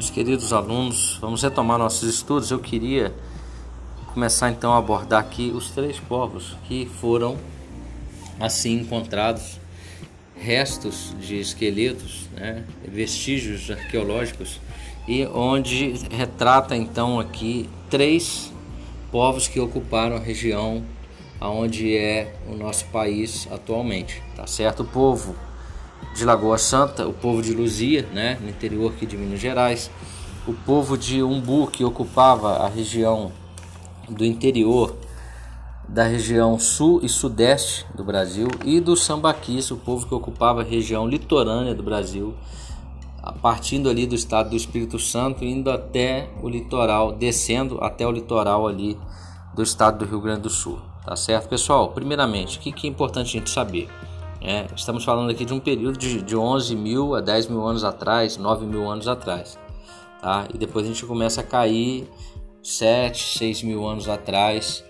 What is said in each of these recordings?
Meus queridos alunos, vamos retomar nossos estudos. Eu queria começar então a abordar aqui os três povos que foram assim encontrados restos de esqueletos, né, vestígios arqueológicos e onde retrata então aqui três povos que ocuparam a região aonde é o nosso país atualmente, tá certo? Povo de Lagoa Santa, o povo de Luzia, né, no interior aqui de Minas Gerais, o povo de Umbu que ocupava a região do interior da região sul e sudeste do Brasil e do Sambaquis, o povo que ocupava a região litorânea do Brasil, partindo ali do estado do Espírito Santo, indo até o litoral, descendo até o litoral ali do estado do Rio Grande do Sul. Tá certo, pessoal? Primeiramente, o que, que é importante a gente saber? É, estamos falando aqui de um período de, de 11 mil a 10 mil anos atrás, 9 mil anos atrás. Tá? E depois a gente começa a cair 7, 6 mil anos atrás,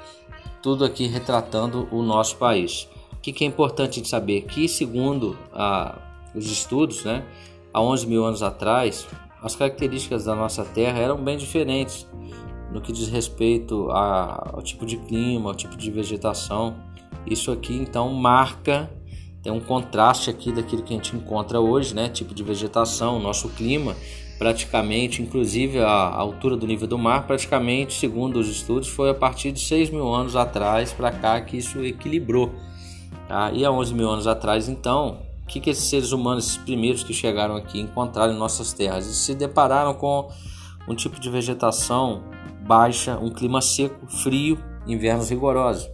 tudo aqui retratando o nosso país. O que, que é importante de saber? Que segundo ah, os estudos, né, há 11 mil anos atrás, as características da nossa Terra eram bem diferentes no que diz respeito a, ao tipo de clima, ao tipo de vegetação. Isso aqui então marca tem um contraste aqui daquilo que a gente encontra hoje, né? Tipo de vegetação, nosso clima, praticamente, inclusive a altura do nível do mar, praticamente, segundo os estudos, foi a partir de 6 mil anos atrás para cá que isso equilibrou. Tá? E há 11 mil anos atrás, então, o que, que esses seres humanos, esses primeiros que chegaram aqui, encontraram em nossas terras? Eles se depararam com um tipo de vegetação baixa, um clima seco, frio, invernos rigorosos.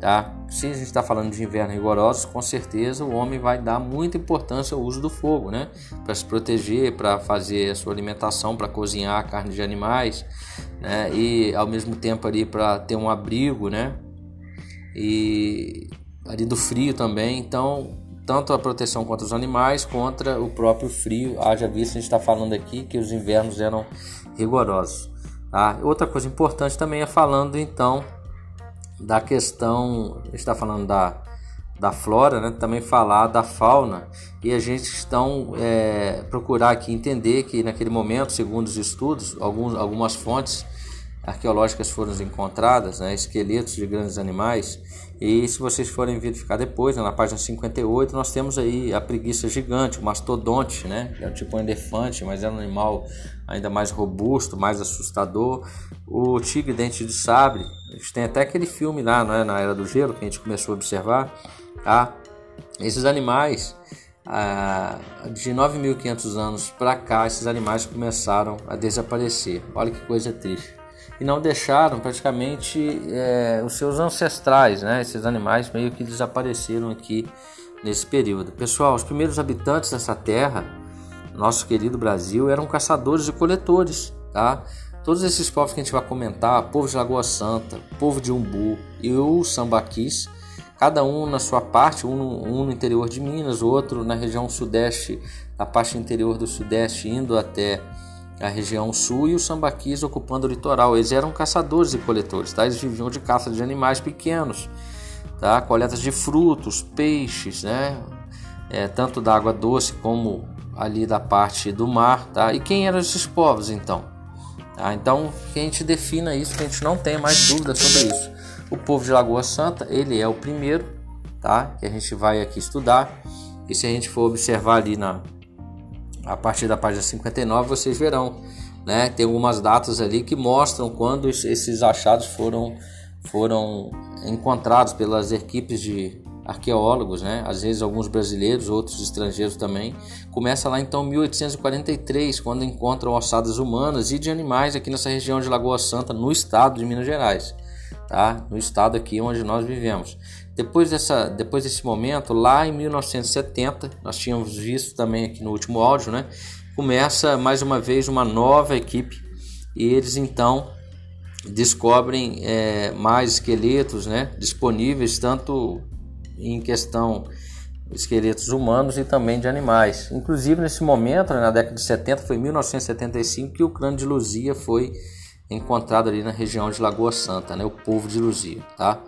Tá? Se a gente está falando de inverno rigoroso, com certeza o homem vai dar muita importância ao uso do fogo, né? Para se proteger, para fazer a sua alimentação, para cozinhar a carne de animais, né? E ao mesmo tempo ali para ter um abrigo, né? E ali do frio também. Então, tanto a proteção contra os animais, contra o próprio frio. Haja visto, a gente está falando aqui que os invernos eram rigorosos. Tá? Outra coisa importante também é falando então da questão, está falando da, da flora, né? também falar da fauna e a gente então é, procurar aqui entender que naquele momento, segundo os estudos, alguns, algumas fontes arqueológicas foram encontradas, né? esqueletos de grandes animais e se vocês forem verificar depois, né, na página 58, nós temos aí a preguiça gigante, o mastodonte, né? É tipo um elefante, mas é um animal ainda mais robusto, mais assustador. O tigre dente de sabre, a gente tem até aquele filme lá, né, na Era do Gelo, que a gente começou a observar, tá? Esses animais, ah, de 9.500 anos para cá, esses animais começaram a desaparecer. Olha que coisa triste e não deixaram praticamente é, os seus ancestrais, né? Esses animais meio que desapareceram aqui nesse período. Pessoal, os primeiros habitantes dessa terra, nosso querido Brasil, eram caçadores e coletores, tá? Todos esses povos que a gente vai comentar, povo de Lagoa Santa, povo de Umbu e o Sambaquis, cada um na sua parte, um no, um no interior de Minas, outro na região sudeste, na parte interior do sudeste, indo até a região sul e os sambaquis ocupando o litoral. Eles eram caçadores e coletores, tá? eles viviam de caça de animais pequenos, tá? coletas de frutos, peixes, né? É, tanto da água doce como ali da parte do mar. Tá? E quem eram esses povos então? Tá? Então que a gente defina isso, que a gente não tem mais dúvida sobre isso. O povo de Lagoa Santa, ele é o primeiro tá? que a gente vai aqui estudar. E se a gente for observar ali na, a partir da página 59 vocês verão, né? Tem algumas datas ali que mostram quando esses achados foram foram encontrados pelas equipes de arqueólogos, né? Às vezes alguns brasileiros, outros estrangeiros também. Começa lá então 1843, quando encontram ossadas humanas e de animais aqui nessa região de Lagoa Santa, no estado de Minas Gerais, tá? No estado aqui onde nós vivemos. Depois, dessa, depois desse momento, lá em 1970, nós tínhamos visto também aqui no último áudio, né? Começa mais uma vez uma nova equipe e eles então descobrem é, mais esqueletos né, disponíveis, tanto em questão esqueletos humanos e também de animais. Inclusive nesse momento, né, na década de 70, foi 1975 que o crânio de Luzia foi encontrado ali na região de Lagoa Santa, né, o povo de Luzia, tá?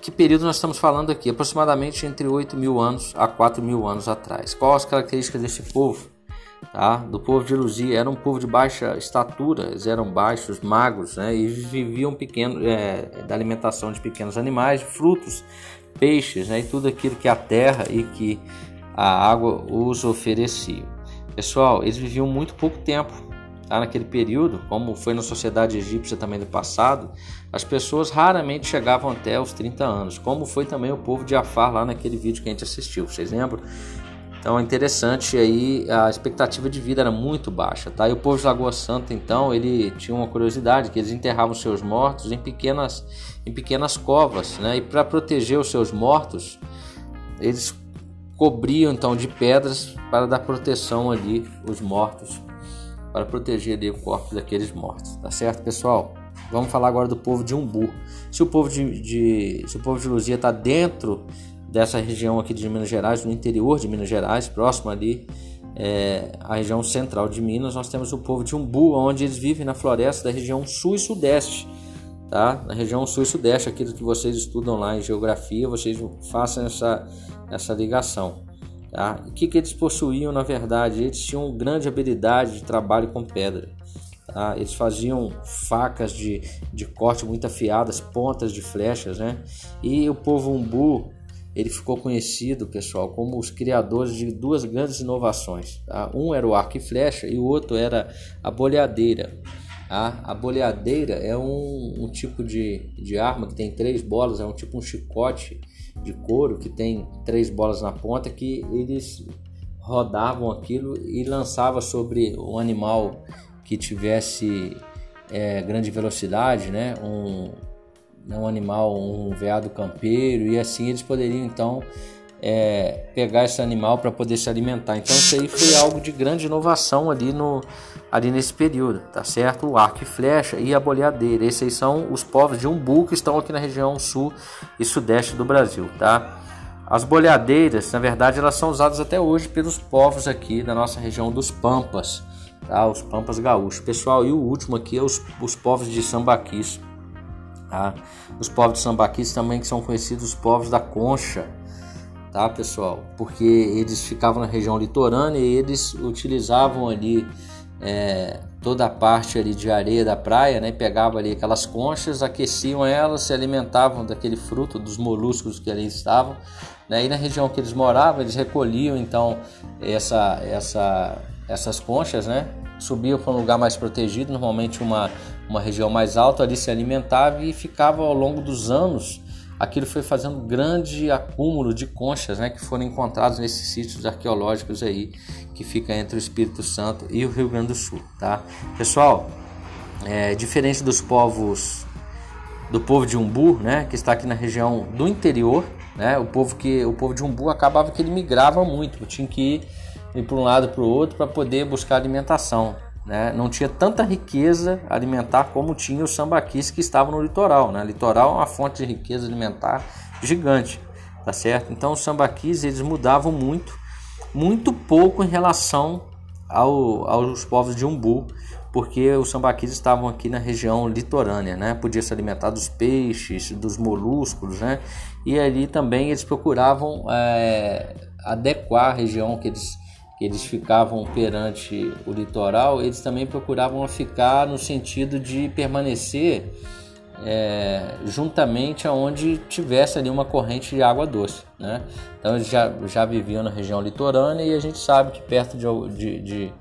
Que período nós estamos falando aqui? Aproximadamente entre 8 mil anos a 4 mil anos atrás. Quais as características desse povo? tá? do povo de Luzia. Era um povo de baixa estatura, eles eram baixos, magros, né? e viviam pequeno, é, da alimentação de pequenos animais, frutos, peixes, né? e tudo aquilo que a terra e que a água os oferecia. Pessoal, eles viviam muito pouco tempo. Tá? Naquele período, como foi na sociedade egípcia também do passado, as pessoas raramente chegavam até os 30 anos, como foi também o povo de Afar lá naquele vídeo que a gente assistiu. Vocês lembram? Então é interessante aí a expectativa de vida era muito baixa, tá? E o povo de Lagoa Santa então ele tinha uma curiosidade que eles enterravam seus mortos em pequenas em pequenas covas, né? E para proteger os seus mortos eles cobriam então de pedras para dar proteção ali os mortos, para proteger ali o corpo daqueles mortos, tá certo, pessoal? Vamos falar agora do povo de Umbu. Se o povo de, de se o povo de Luzia está dentro dessa região aqui de Minas Gerais, no interior de Minas Gerais, próximo ali é, a região central de Minas, nós temos o povo de Umbu, onde eles vivem na floresta da região sul e sudeste, tá? Na região sul e sudeste, aquilo que vocês estudam lá em geografia, vocês façam essa, essa ligação. Tá? O que, que eles possuíam na verdade? Eles tinham grande habilidade de trabalho com pedra. Tá? Eles faziam facas de, de corte muito afiadas, pontas de flechas, né? E o povo umbu ele ficou conhecido, pessoal, como os criadores de duas grandes inovações. Tá? Um era o arco e flecha e o outro era a boleadeira. Tá? A boleadeira é um, um, tipo de, de arma que tem três bolas, é um tipo um chicote de couro que tem três bolas na ponta que eles rodavam aquilo e lançava sobre um animal que tivesse é, grande velocidade, né? Um, né, um animal, um veado campeiro, e assim eles poderiam então é, pegar esse animal para poder se alimentar. Então isso aí foi algo de grande inovação ali, no, ali nesse período, tá certo? O arco e flecha e a boleadeira. Esses aí são os povos de umbu que estão aqui na região sul e sudeste do Brasil, tá? As boleadeiras, na verdade, elas são usadas até hoje pelos povos aqui da nossa região dos Pampas, tá? Os Pampas gaúchos. Pessoal, e o último aqui é os, os povos de Sambaquis Tá? Os povos de sambaquis também que são conhecidos os povos da concha, tá pessoal? Porque eles ficavam na região litorânea e eles utilizavam ali é, toda a parte ali de areia da praia, né? Pegavam ali aquelas conchas, aqueciam elas, se alimentavam daquele fruto, dos moluscos que ali estavam. Né? E na região que eles moravam, eles recolhiam então essa, essa, essas conchas, né? Subiam para um lugar mais protegido, normalmente uma uma região mais alta, ali se alimentava e ficava ao longo dos anos. Aquilo foi fazendo grande acúmulo de conchas, né, que foram encontrados nesses sítios arqueológicos aí que fica entre o Espírito Santo e o Rio Grande do Sul, tá? Pessoal, é, diferente dos povos do povo de Umbu, né, que está aqui na região do interior, né, o povo que o povo de Umbu acabava que ele migrava muito, tinha que ir, ir para um lado para o outro para poder buscar alimentação né, não tinha tanta riqueza alimentar como tinha os sambaquis que estavam no litoral. Né? Litoral é uma fonte de riqueza alimentar gigante, tá certo? Então os sambaquis eles mudavam muito, muito pouco em relação ao, aos povos de Umbu, porque os sambaquis estavam aqui na região litorânea, né? Podia se alimentar dos peixes, dos molúsculos, né? E ali também eles procuravam é, adequar a região que eles eles ficavam perante o litoral, eles também procuravam ficar no sentido de permanecer é, juntamente aonde tivesse ali uma corrente de água doce, né? Então eles já, já viviam na região litorânea e a gente sabe que perto de, de, de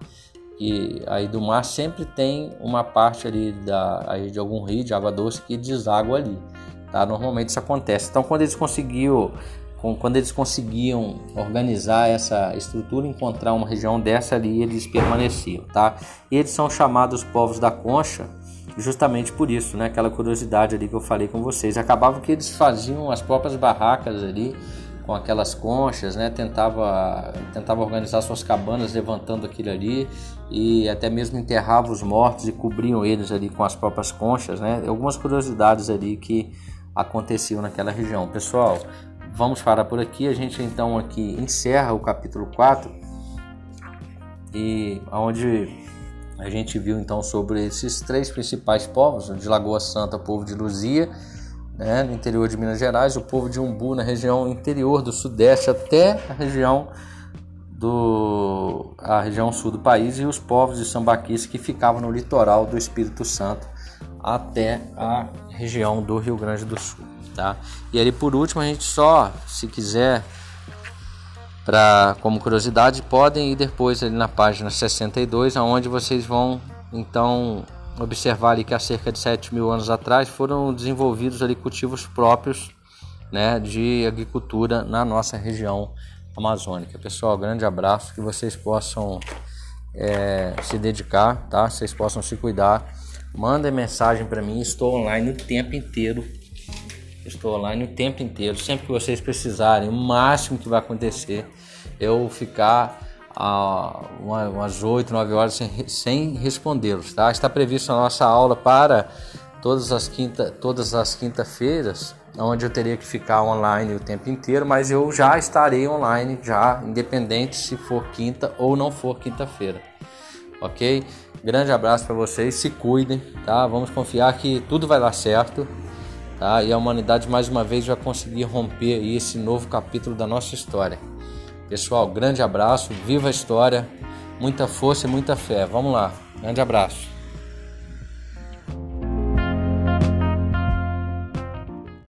e aí do mar sempre tem uma parte ali da, aí de algum rio de água doce que deságua ali, tá? Normalmente isso acontece. Então quando eles conseguiam quando eles conseguiam organizar essa estrutura, encontrar uma região dessa ali, eles permaneciam, tá? E eles são chamados povos da concha justamente por isso, né? Aquela curiosidade ali que eu falei com vocês. Acabava que eles faziam as próprias barracas ali com aquelas conchas, né? Tentava, tentava organizar suas cabanas levantando aquilo ali e até mesmo enterrava os mortos e cobriam eles ali com as próprias conchas, né? Algumas curiosidades ali que aconteciam naquela região. Pessoal, vamos parar por aqui. A gente então aqui encerra o capítulo 4 e onde a gente viu então sobre esses três principais povos, de Lagoa Santa, o povo de Luzia, né, no interior de Minas Gerais, o povo de Umbu na região interior do sudeste até a região do a região sul do país e os povos de sambaquis que ficavam no litoral do Espírito Santo até a região do Rio Grande do Sul, tá? E ali por último a gente só, se quiser, para como curiosidade, podem ir depois ali na página 62, aonde vocês vão então observar ali que há cerca de 7 mil anos atrás foram desenvolvidos ali cultivos próprios, né, de agricultura na nossa região amazônica. Pessoal, grande abraço, que vocês possam é, se dedicar, tá? Vocês possam se cuidar. Mandem mensagem para mim, estou online o tempo inteiro. Estou online o tempo inteiro, sempre que vocês precisarem. O máximo que vai acontecer eu ficar a umas 8, 9 horas sem, sem respondê-los, tá? Está previsto a nossa aula para todas as quinta, todas as quinta-feiras, onde eu teria que ficar online o tempo inteiro, mas eu já estarei online já, independente se for quinta ou não for quinta-feira. OK? Grande abraço para vocês, se cuidem, tá? Vamos confiar que tudo vai dar certo, tá? E a humanidade mais uma vez vai conseguir romper esse novo capítulo da nossa história. Pessoal, grande abraço, viva a história, muita força e muita fé. Vamos lá, grande abraço.